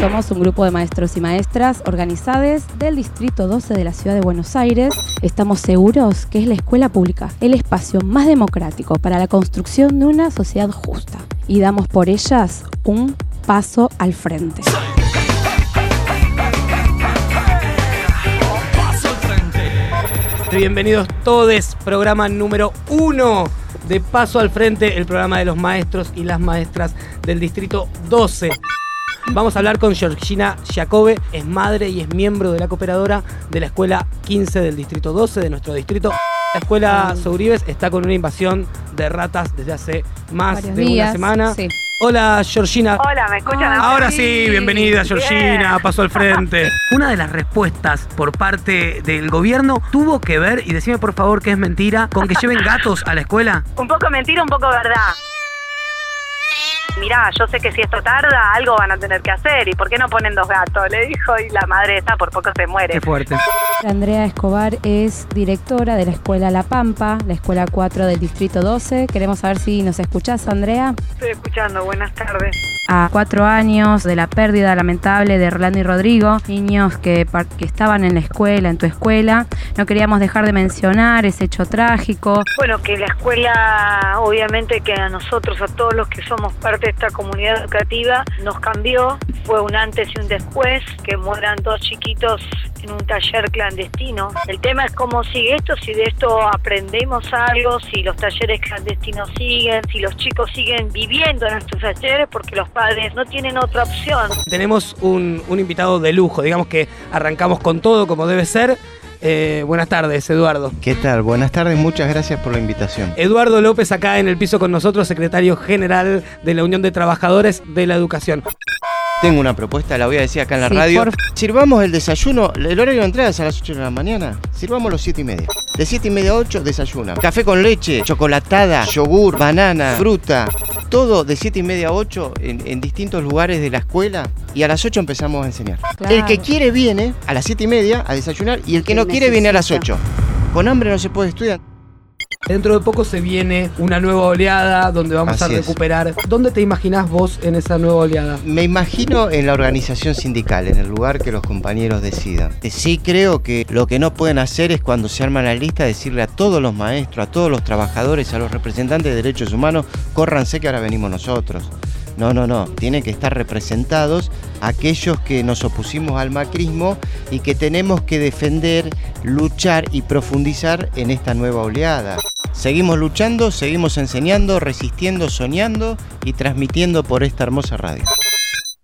Somos un grupo de maestros y maestras organizados del Distrito 12 de la Ciudad de Buenos Aires. Estamos seguros que es la escuela pública el espacio más democrático para la construcción de una sociedad justa. Y damos por ellas un paso al frente. Bienvenidos todos, programa número uno de Paso al Frente, el programa de los maestros y las maestras del Distrito 12. Vamos a hablar con Georgina Jacobe, es madre y es miembro de la cooperadora de la Escuela 15 del Distrito 12, de nuestro distrito. La Escuela Souribes está con una invasión de ratas desde hace más Varios de días, una semana. sí. Hola Georgina. Hola, ¿me escuchan? Ahora sí, bienvenida Georgina, Bien. paso al frente. Una de las respuestas por parte del gobierno tuvo que ver, y decime por favor que es mentira, con que lleven gatos a la escuela. Un poco mentira, un poco verdad. Mirá, yo sé que si esto tarda, algo van a tener que hacer. ¿Y por qué no ponen dos gatos? Le dijo, y la madre esta por poco se muere. Qué fuerte. Andrea Escobar es directora de la Escuela La Pampa, la Escuela 4 del Distrito 12. Queremos saber si nos escuchás, Andrea. Estoy escuchando, buenas tardes. A cuatro años de la pérdida lamentable de Orlando y Rodrigo, niños que, que estaban en la escuela, en tu escuela, no queríamos dejar de mencionar ese hecho trágico. Bueno, que la escuela, obviamente que a nosotros, a todos los que somos parte de esta comunidad educativa, nos cambió. Fue un antes y un después, que mueran dos chiquitos en un taller clandestino. El tema es cómo sigue esto, si de esto aprendemos algo, si los talleres clandestinos siguen, si los chicos siguen viviendo en estos talleres, porque los padres no tienen otra opción. Tenemos un, un invitado de lujo, digamos que arrancamos con todo como debe ser. Eh, buenas tardes, Eduardo. ¿Qué tal? Buenas tardes, muchas gracias por la invitación. Eduardo López acá en el piso con nosotros, secretario general de la Unión de Trabajadores de la Educación. Tengo una propuesta, la voy a decir acá en la Sí, radio. por- Sirvamos el desayuno, el horario de entrada es a las 8 de la mañana. Sirvamos los 7 y media. De 7 y media a 8 desayuna. Café con leche, chocolatada, yogur, banana, fruta. Todo de 7 y media a 8 en, en distintos lugares de la escuela. Y a las 8 empezamos a enseñar. Claro. El que quiere viene a las 7 y media a desayunar y el que no quiere viene a las necesita. 8. Con hambre no se puede estudiar. Dentro de poco se viene una nueva oleada donde vamos Así a es. recuperar. ¿Dónde te imaginás vos en esa nueva oleada? Me imagino en la organización sindical, en el lugar que los compañeros decidan. Eh, Sí creo que lo que no pueden hacer es cuando se arma la lista decirle a todos los maestros, a todos los trabajadores, a los representantes de derechos humanos, córranse que ahora venimos nosotros. No, no, no, tienen que estar representados aquellos que nos opusimos al macrismo y que tenemos que defender, luchar y profundizar en esta nueva oleada. Seguimos luchando, seguimos enseñando, resistiendo, soñando y transmitiendo por esta hermosa radio.